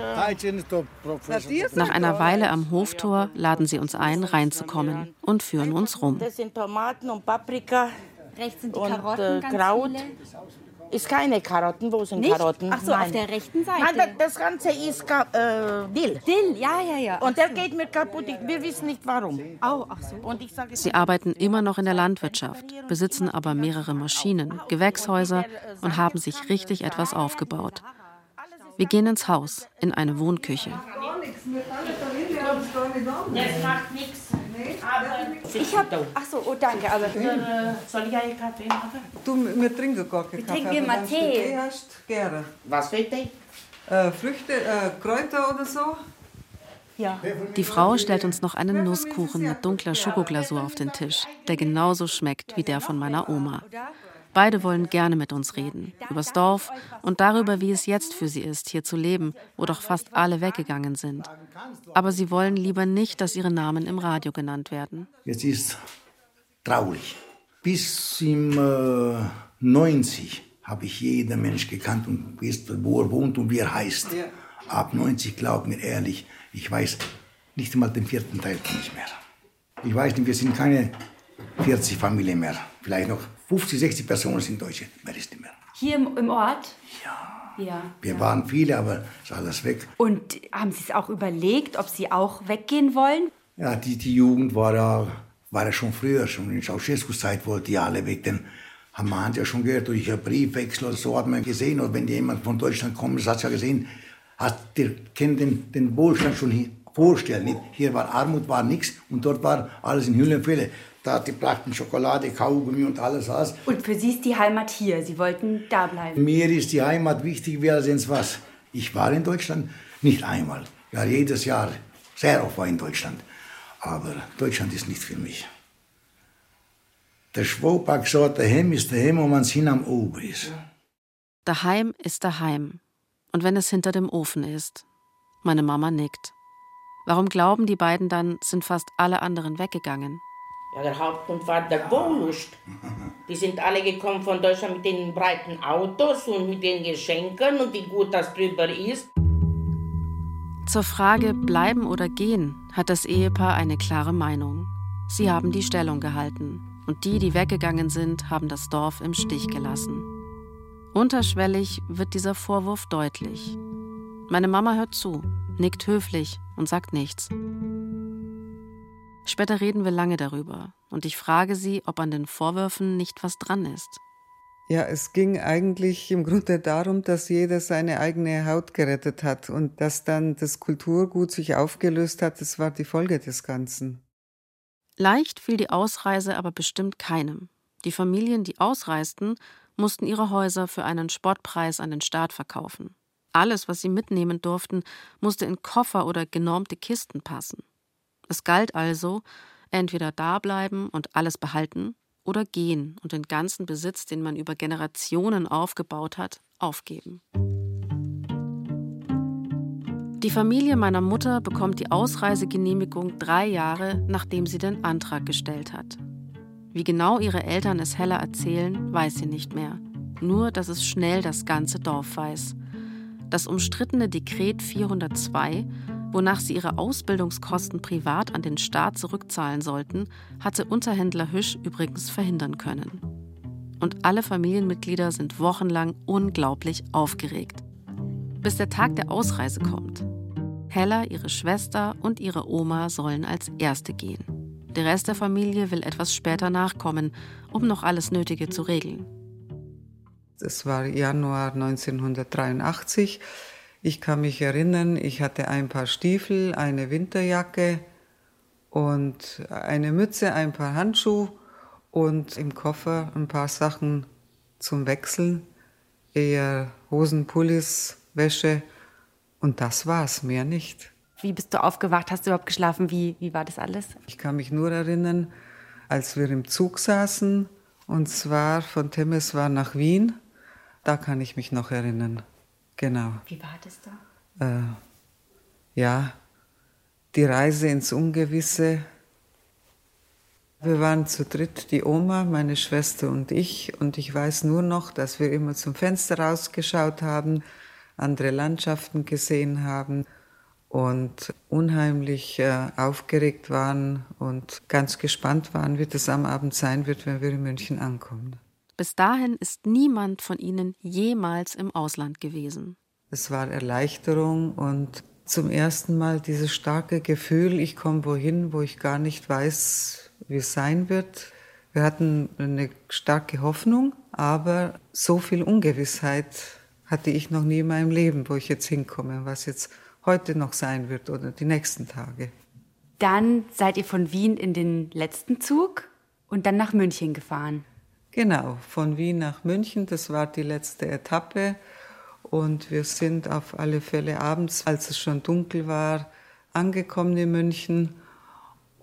Nach einer Weile am Hoftor laden sie uns ein, reinzukommen und führen uns rum. Das sind Tomaten und Paprika. Rechts sind die und Karotten, äh, ganz Kraut. viele. Ist keine Karotten. Wo sind Nicht? Karotten? Ach so, auf der rechten Seite. Nein, das, das Ganze ist Ka äh, Dill. Dill, ja, ja, ja. Und der geht mir kaputt. Ich- Wir wissen nicht warum. Au, ach so. Und ich sage, Sie arbeiten immer noch in der Landwirtschaft, besitzen aber mehrere Maschinen, Gewächshäuser und haben sich richtig etwas aufgebaut. Wir gehen ins Haus, in eine Wohnküche. das macht nichts. Ich hab. Ach so, oh danke, aber. Soll ich einen Kaffee machen? Du, wir trinken gar keinen Kaffee. trinken Tee. Tee hast, gerne. Was für Tee? Äh, Früchte, äh, Kräuter oder so? Ja. Die Frau stellt uns noch einen Nusskuchen mit dunkler Schokoglasur auf den Tisch, der genauso schmeckt wie der von meiner Oma. Beide wollen gerne mit uns reden, übers Dorf und darüber, wie es jetzt für sie ist, hier zu leben, wo doch fast alle weggegangen sind. Aber sie wollen lieber nicht, dass ihre Namen im Radio genannt werden. Es ist traurig. Bis im äh, 90 habe ich jeden Mensch gekannt und gewusst, wo er wohnt und wie er heißt. Ab 90, glaub mir ehrlich, ich weiß nicht einmal den vierten Teil nicht mehr. Ich weiß nicht, wir sind keine 40 Familien mehr. Vielleicht noch 50, 60 Personen sind Deutsche. Mehr ist nicht mehr. Hier im, im Ort? Ja. Ja. Wir waren viele, aber ist alles weg. Und haben Sie es auch überlegt, ob Sie auch weggehen wollen? Ja, die, die Jugend war ja, war ja schon früher, schon in Ceausescu-Zeit wollten die alle weg. Denn haben man hat ja schon gehört, durch einen Briefwechsel oder so hat man gesehen, oder wenn jemand von Deutschland kommt, das hat ja gesehen, hat der kann den, den Wohlstand schon hier vorstellen. Nicht? Hier war Armut, war nichts und dort war alles in Hülle und Fülle. Da die brachten Schokolade, Kaugummi und alles was. Und für Sie ist die Heimat hier. Sie wollten da bleiben. Mir ist die Heimat wichtig, wie als was. Ich war in Deutschland nicht einmal. Ja, jedes Jahr. Sehr oft war ich in Deutschland. Aber Deutschland ist nicht für mich. Der Schwopak sagt, daheim ist daheim, wo man hin am Ober ist. Daheim ist daheim. Und wenn es hinter dem Ofen ist. Meine Mama nickt. Warum glauben die beiden dann, sind fast alle anderen weggegangen? Ja, der Hauptgrund war der Wohllust. Die sind alle gekommen von Deutschland mit den breiten Autos und mit den Geschenken und wie gut das drüber ist. Zur Frage bleiben oder gehen hat das Ehepaar eine klare Meinung. Sie haben die Stellung gehalten und die, die weggegangen sind, haben das Dorf im Stich gelassen. Unterschwellig wird dieser Vorwurf deutlich. Meine Mama hört zu, nickt höflich und sagt nichts. Später reden wir lange darüber und ich frage sie, ob an den Vorwürfen nicht was dran ist. Ja, es ging eigentlich im Grunde darum, dass jeder seine eigene Haut gerettet hat und dass dann das Kulturgut sich aufgelöst hat, das war die Folge des Ganzen. Leicht fiel die Ausreise aber bestimmt keinem. Die Familien, die ausreisten, mussten ihre Häuser für einen Spottpreis an den Staat verkaufen. Alles, was sie mitnehmen durften, musste in Koffer oder genormte Kisten passen. Es galt also, entweder dableiben und alles behalten oder gehen und den ganzen Besitz, den man über Generationen aufgebaut hat, aufgeben. Die Familie meiner Mutter bekommt die Ausreisegenehmigung drei Jahre, nachdem sie den Antrag gestellt hat. Wie genau ihre Eltern es Hella erzählen, weiß sie nicht mehr. Nur, dass es schnell das ganze Dorf weiß. Das umstrittene Dekret 402 wonach sie ihre Ausbildungskosten privat an den Staat zurückzahlen sollten, hatte Unterhändler Hüsch übrigens verhindern können. Und alle Familienmitglieder sind wochenlang unglaublich aufgeregt. Bis der Tag der Ausreise kommt. Hella, ihre Schwester und ihre Oma sollen als Erste gehen. Der Rest der Familie will etwas später nachkommen, um noch alles Nötige zu regeln. Es war Januar 1983. Ich kann mich erinnern, ich hatte ein paar Stiefel, eine Winterjacke und eine Mütze, ein paar Handschuhe und im Koffer ein paar Sachen zum Wechseln, eher Hosen, Pullis, Wäsche und das war's, mehr nicht. Wie bist du aufgewacht? Hast du überhaupt geschlafen? Wie, wie war das alles? Ich kann mich nur erinnern, als wir im Zug saßen und zwar von Temeswar nach Wien, da kann ich mich noch erinnern. Genau. Wie war das da? Äh, ja, die Reise ins Ungewisse. Wir waren zu dritt, die Oma, meine Schwester und ich. Und ich weiß nur noch, dass wir immer zum Fenster rausgeschaut haben, andere Landschaften gesehen haben und unheimlich äh, aufgeregt waren und ganz gespannt waren, wie das am Abend sein wird, wenn wir in München ankommen. Bis dahin ist niemand von ihnen jemals im Ausland gewesen. Es war Erleichterung und zum ersten Mal dieses starke Gefühl, ich komme wohin, wo ich gar nicht weiß, wie es sein wird. Wir hatten eine starke Hoffnung, aber so viel Ungewissheit hatte ich noch nie in meinem Leben, wo ich jetzt hinkomme, was jetzt heute noch sein wird oder die nächsten Tage. Dann seid ihr von Wien in den letzten Zug und dann nach München gefahren. Genau, von Wien nach München, das war die letzte Etappe. Und wir sind auf alle Fälle abends, als es schon dunkel war, angekommen in München.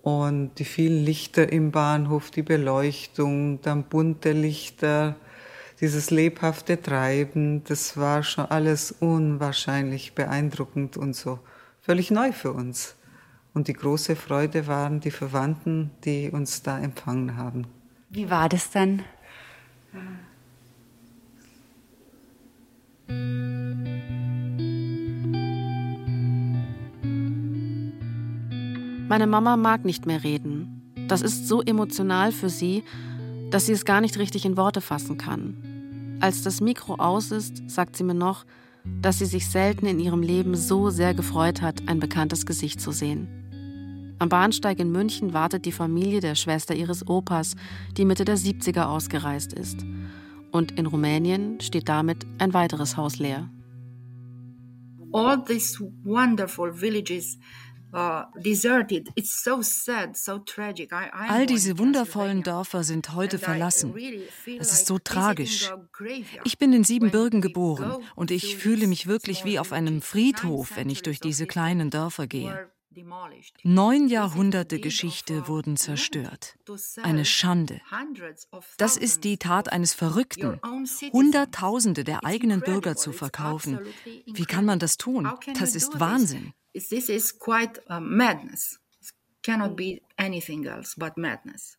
Und die vielen Lichter im Bahnhof, die Beleuchtung, dann bunte Lichter, dieses lebhafte Treiben, das war schon alles unwahrscheinlich beeindruckend und so völlig neu für uns. Und die große Freude waren die Verwandten, die uns da empfangen haben. Wie war das dann? Meine Mama mag nicht mehr reden. Das ist so emotional für sie, dass sie es gar nicht richtig in Worte fassen kann. Als das Mikro aus ist, sagt sie mir noch, dass sie sich selten in ihrem Leben so sehr gefreut hat, ein bekanntes Gesicht zu sehen. Am Bahnsteig in München wartet die Familie der Schwester ihres Opas, die Mitte der 70er ausgereist ist. Und in Rumänien steht damit ein weiteres Haus leer. All these wonderful villages uh, All diese wundervollen Dörfer sind heute verlassen. Es ist so tragisch. Ich bin in Siebenbürgen geboren und ich fühle mich wirklich wie auf einem Friedhof, wenn ich durch diese kleinen Dörfer gehe. Neun Jahrhunderte Geschichte wurden zerstört. Eine Schande. Das ist die Tat eines Verrückten, Hunderttausende der eigenen Bürger zu verkaufen. Wie kann man das tun? Das ist Wahnsinn. This is quite madness. It cannot be anything else but madness.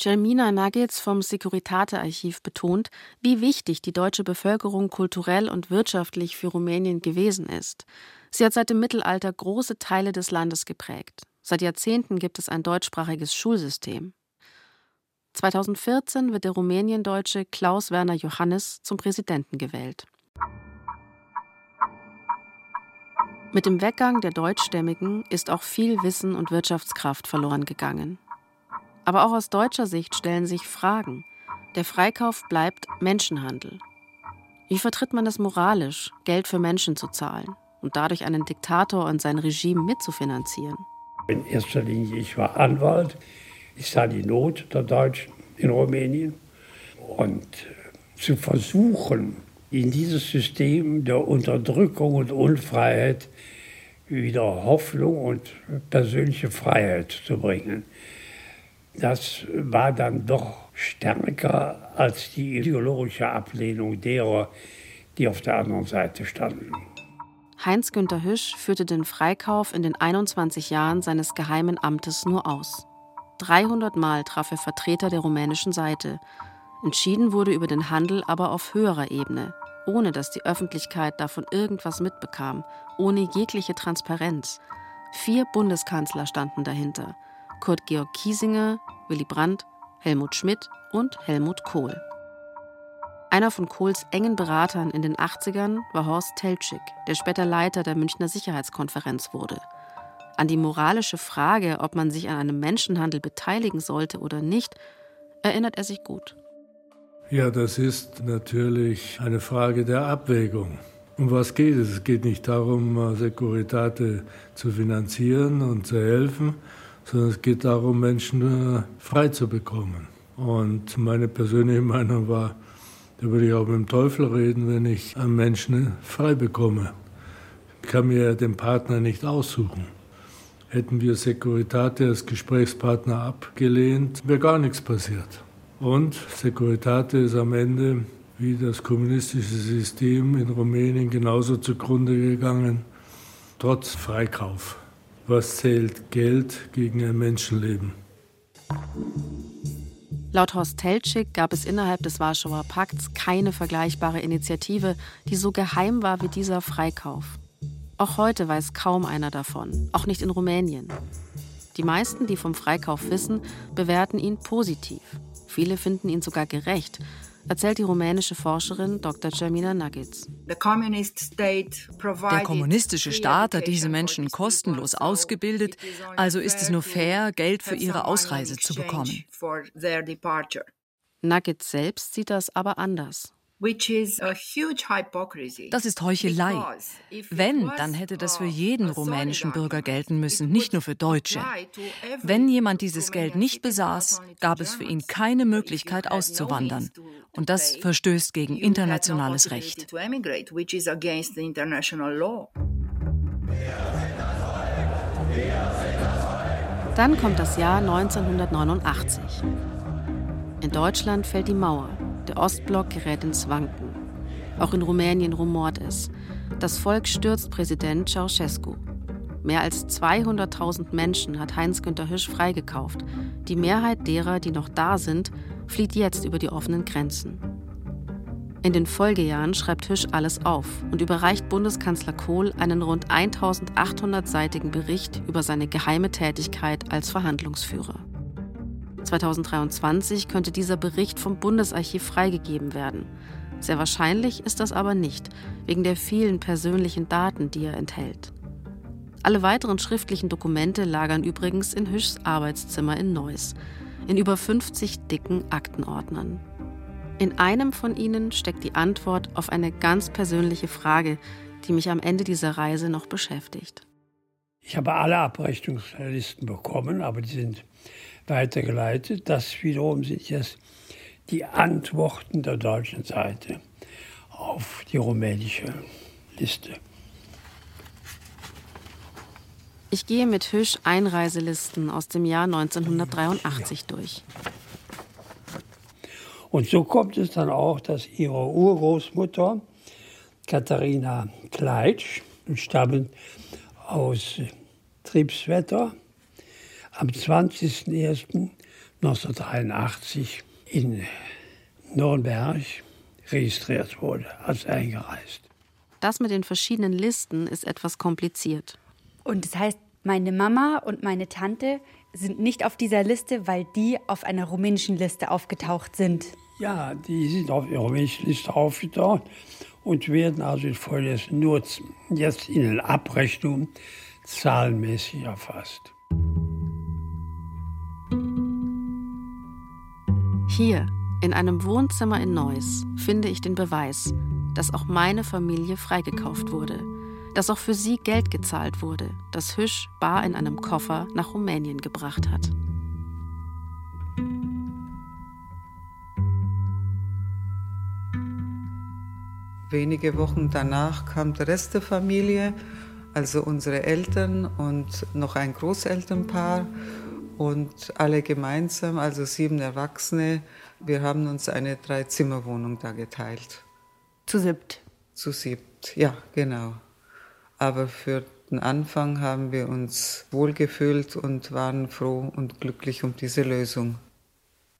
Jermina Nagels vom Securitate-Archiv betont, wie wichtig die deutsche Bevölkerung kulturell und wirtschaftlich für Rumänien gewesen ist. Sie hat seit dem Mittelalter große Teile des Landes geprägt. Seit Jahrzehnten gibt es ein deutschsprachiges Schulsystem. 2014 wird der Rumäniendeutsche Klaus Werner Johannes zum Präsidenten gewählt. Mit dem Weggang der Deutschstämmigen ist auch viel Wissen und Wirtschaftskraft verloren gegangen. Aber auch aus deutscher Sicht stellen sich Fragen. Der Freikauf bleibt Menschenhandel. Wie vertritt man das moralisch, Geld für Menschen zu zahlen und dadurch einen Diktator und sein Regime mitzufinanzieren? In erster Linie, ich war Anwalt. Ich sah die Not der Deutschen in Rumänien. Und zu versuchen, in dieses System der Unterdrückung und Unfreiheit wieder Hoffnung und persönliche Freiheit zu bringen. Das war dann doch stärker als die ideologische Ablehnung derer, die auf der anderen Seite standen. Heinz-Günther Hüsch führte den Freikauf in den 21 Jahren seines geheimen Amtes nur aus. 300 Mal traf er Vertreter der rumänischen Seite. Entschieden wurde über den Handel aber auf höherer Ebene, ohne dass die Öffentlichkeit davon irgendwas mitbekam, ohne jegliche Transparenz. Vier Bundeskanzler standen dahinter: Kurt Georg Kiesinger, Willy Brandt, Helmut Schmidt und Helmut Kohl. Einer von Kohls engen Beratern in den 80ern war Horst Teltschik, der später Leiter der Münchner Sicherheitskonferenz wurde. An die moralische Frage, ob man sich an einem Menschenhandel beteiligen sollte oder nicht, erinnert er sich gut. Ja, das ist natürlich eine Frage der Abwägung. Um was geht es? Es geht nicht darum, Securitate zu finanzieren und zu helfen, sondern es geht darum, Menschen äh, frei zu bekommen. Und meine persönliche Meinung war, da würde ich auch mit dem Teufel reden, wenn ich einen Menschen frei bekomme. Ich kann mir den Partner nicht aussuchen. Hätten wir Securitate als Gesprächspartner abgelehnt, wäre gar nichts passiert. Und Securitate ist am Ende wie das kommunistische System in Rumänien genauso zugrunde gegangen, trotz Freikauf. Was zählt Geld gegen ein Menschenleben? Laut Horst Teltschik gab es innerhalb des Warschauer Pakts keine vergleichbare Initiative, die so geheim war wie dieser Freikauf. Auch heute weiß kaum einer davon, auch nicht in Rumänien. Die meisten, die vom Freikauf wissen, bewerten ihn positiv. Viele finden ihn sogar gerecht, erzählt die rumänische Forscherin Dr. Jamina Nuggets. Der kommunistische Staat hat diese Menschen kostenlos ausgebildet, also ist es nur fair, Geld für ihre Ausreise zu bekommen. Nuggets selbst sieht das aber anders. Das ist Heuchelei. Wenn, dann hätte das für jeden rumänischen Bürger gelten müssen, nicht nur für Deutsche. Wenn jemand dieses Geld nicht besaß, gab es für ihn keine Möglichkeit auszuwandern. Und das verstößt gegen internationales Recht. Dann kommt das Jahr 1989. In Deutschland fällt die Mauer. Der Ostblock gerät ins Wanken. Auch in Rumänien rumort es. Das Volk stürzt Präsident Ceausescu. Mehr als 200.000 Menschen hat Heinz-Günther Hüsch freigekauft. Die Mehrheit derer, die noch da sind, flieht jetzt über die offenen Grenzen. In den Folgejahren schreibt Hüsch alles auf und überreicht Bundeskanzler Kohl einen rund 1800-seitigen Bericht über seine geheime Tätigkeit als Verhandlungsführer. 2023 könnte dieser Bericht vom Bundesarchiv freigegeben werden. Sehr wahrscheinlich ist das aber nicht, wegen der vielen persönlichen Daten, die er enthält. Alle weiteren schriftlichen Dokumente lagern übrigens in Hüschs Arbeitszimmer in Neuss, in über 50 dicken Aktenordnern. In einem von ihnen steckt die Antwort auf eine ganz persönliche Frage, die mich am Ende dieser Reise noch beschäftigt. Ich habe alle Abrechnungslisten bekommen, aber die sind weitergeleitet. Das wiederum sind jetzt die Antworten der deutschen Seite auf die rumänische Liste. Ich gehe mit Hüsch Einreiselisten aus dem Jahr 1983 durch. Und so kommt es dann auch, dass ihre Urgroßmutter Katharina Kleitsch, stammend aus Triebswetter, am 20.01.1983 in Nürnberg registriert wurde, als eingereist. Das mit den verschiedenen Listen ist etwas kompliziert. Und das heißt, meine Mama und meine Tante sind nicht auf dieser Liste, weil die auf einer rumänischen Liste aufgetaucht sind. Ja, die sind auf der rumänischen Liste aufgetaucht und werden also infolgedessen nur jetzt in den Abrechnungen zahlenmäßig erfasst. Hier, In einem Wohnzimmer in Neuss finde ich den Beweis, dass auch meine Familie freigekauft wurde, dass auch für sie Geld gezahlt wurde, das Hüsch bar in einem Koffer nach Rumänien gebracht hat. Wenige Wochen danach kam der Rest der Familie, also unsere Eltern und noch ein Großelternpaar und alle gemeinsam, also sieben Erwachsene, wir haben uns eine Dreizimmerwohnung da geteilt. Zu siebt? Zu siebt, ja, genau. Aber für den Anfang haben wir uns wohlgefühlt und waren froh und glücklich um diese Lösung.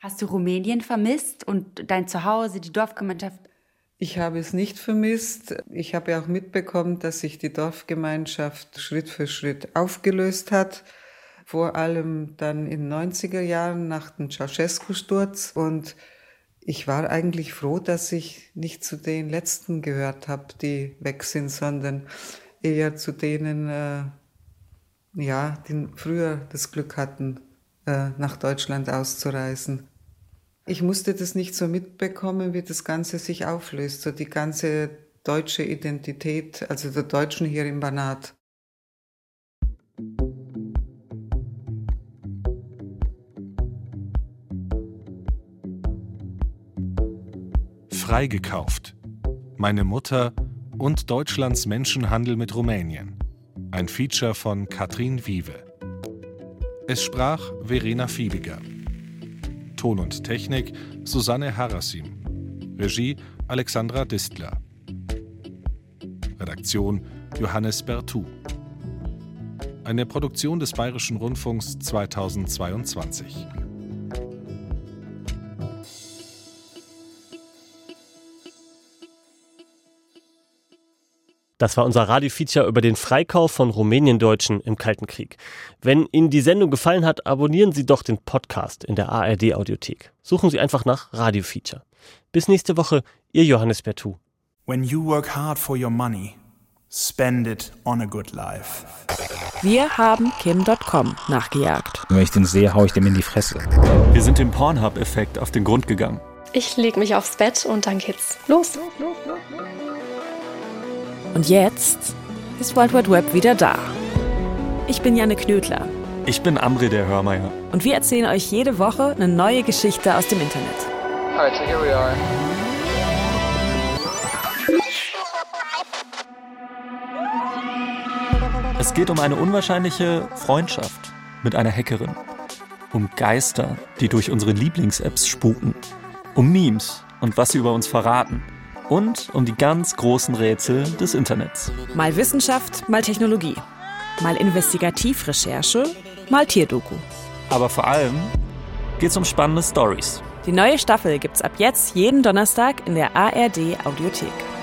Hast du Rumänien vermisst und dein Zuhause, die Dorfgemeinschaft? Ich habe es nicht vermisst. Ich habe auch mitbekommen, dass sich die Dorfgemeinschaft Schritt für Schritt aufgelöst hat vor allem dann in den 90er Jahren nach dem Ceausescu-Sturz. Und ich war eigentlich froh, dass ich nicht zu den Letzten gehört habe, die weg sind, sondern eher zu denen, äh, ja, die früher das Glück hatten, äh, nach Deutschland auszureisen. Ich musste das nicht so mitbekommen, wie das Ganze sich auflöst, so die ganze deutsche Identität, also der Deutschen hier im Banat. Freigekauft. Meine Mutter und Deutschlands Menschenhandel mit Rumänien. Ein Feature von Katrin Wiewe. Es sprach Verena Fiebiger. Ton und Technik Susanne Harasim. Regie Alexandra Distler. Redaktion Johannes Bertou. Eine Produktion des Bayerischen Rundfunks 2022. Das war unser Radiofeature über den Freikauf von Rumäniendeutschen im Kalten Krieg. Wenn Ihnen die Sendung gefallen hat, abonnieren Sie doch den Podcast in der ARD Audiothek. Suchen Sie einfach nach Radiofeature. Bis nächste Woche, Ihr Johannes Bertou. When you work hard for your money, spend it on a good life. Wir haben Kim.com nachgejagt. Wenn ich den sehe, hau ich dem in die Fresse. Wir sind dem Pornhub-Effekt auf den Grund gegangen. Ich leg mich aufs Bett und dann geht's los. Und jetzt ist World Wide Web wieder da. Ich bin Janne Knödler. Ich bin Amri der Hörmeier. Und wir erzählen euch jede Woche eine neue Geschichte aus dem Internet. Alright, so here we are. Es geht um eine unwahrscheinliche Freundschaft mit einer Hackerin. Um Geister, die durch unsere Lieblings-Apps spuken. Um Memes und was sie über uns verraten und um die ganz großen Rätsel des Internets. Mal Wissenschaft, mal Technologie. Mal Investigativrecherche, mal Tierdoku. Aber vor allem geht es um spannende Stories. Die neue Staffel gibt's ab jetzt jeden Donnerstag in der ARD Audiothek.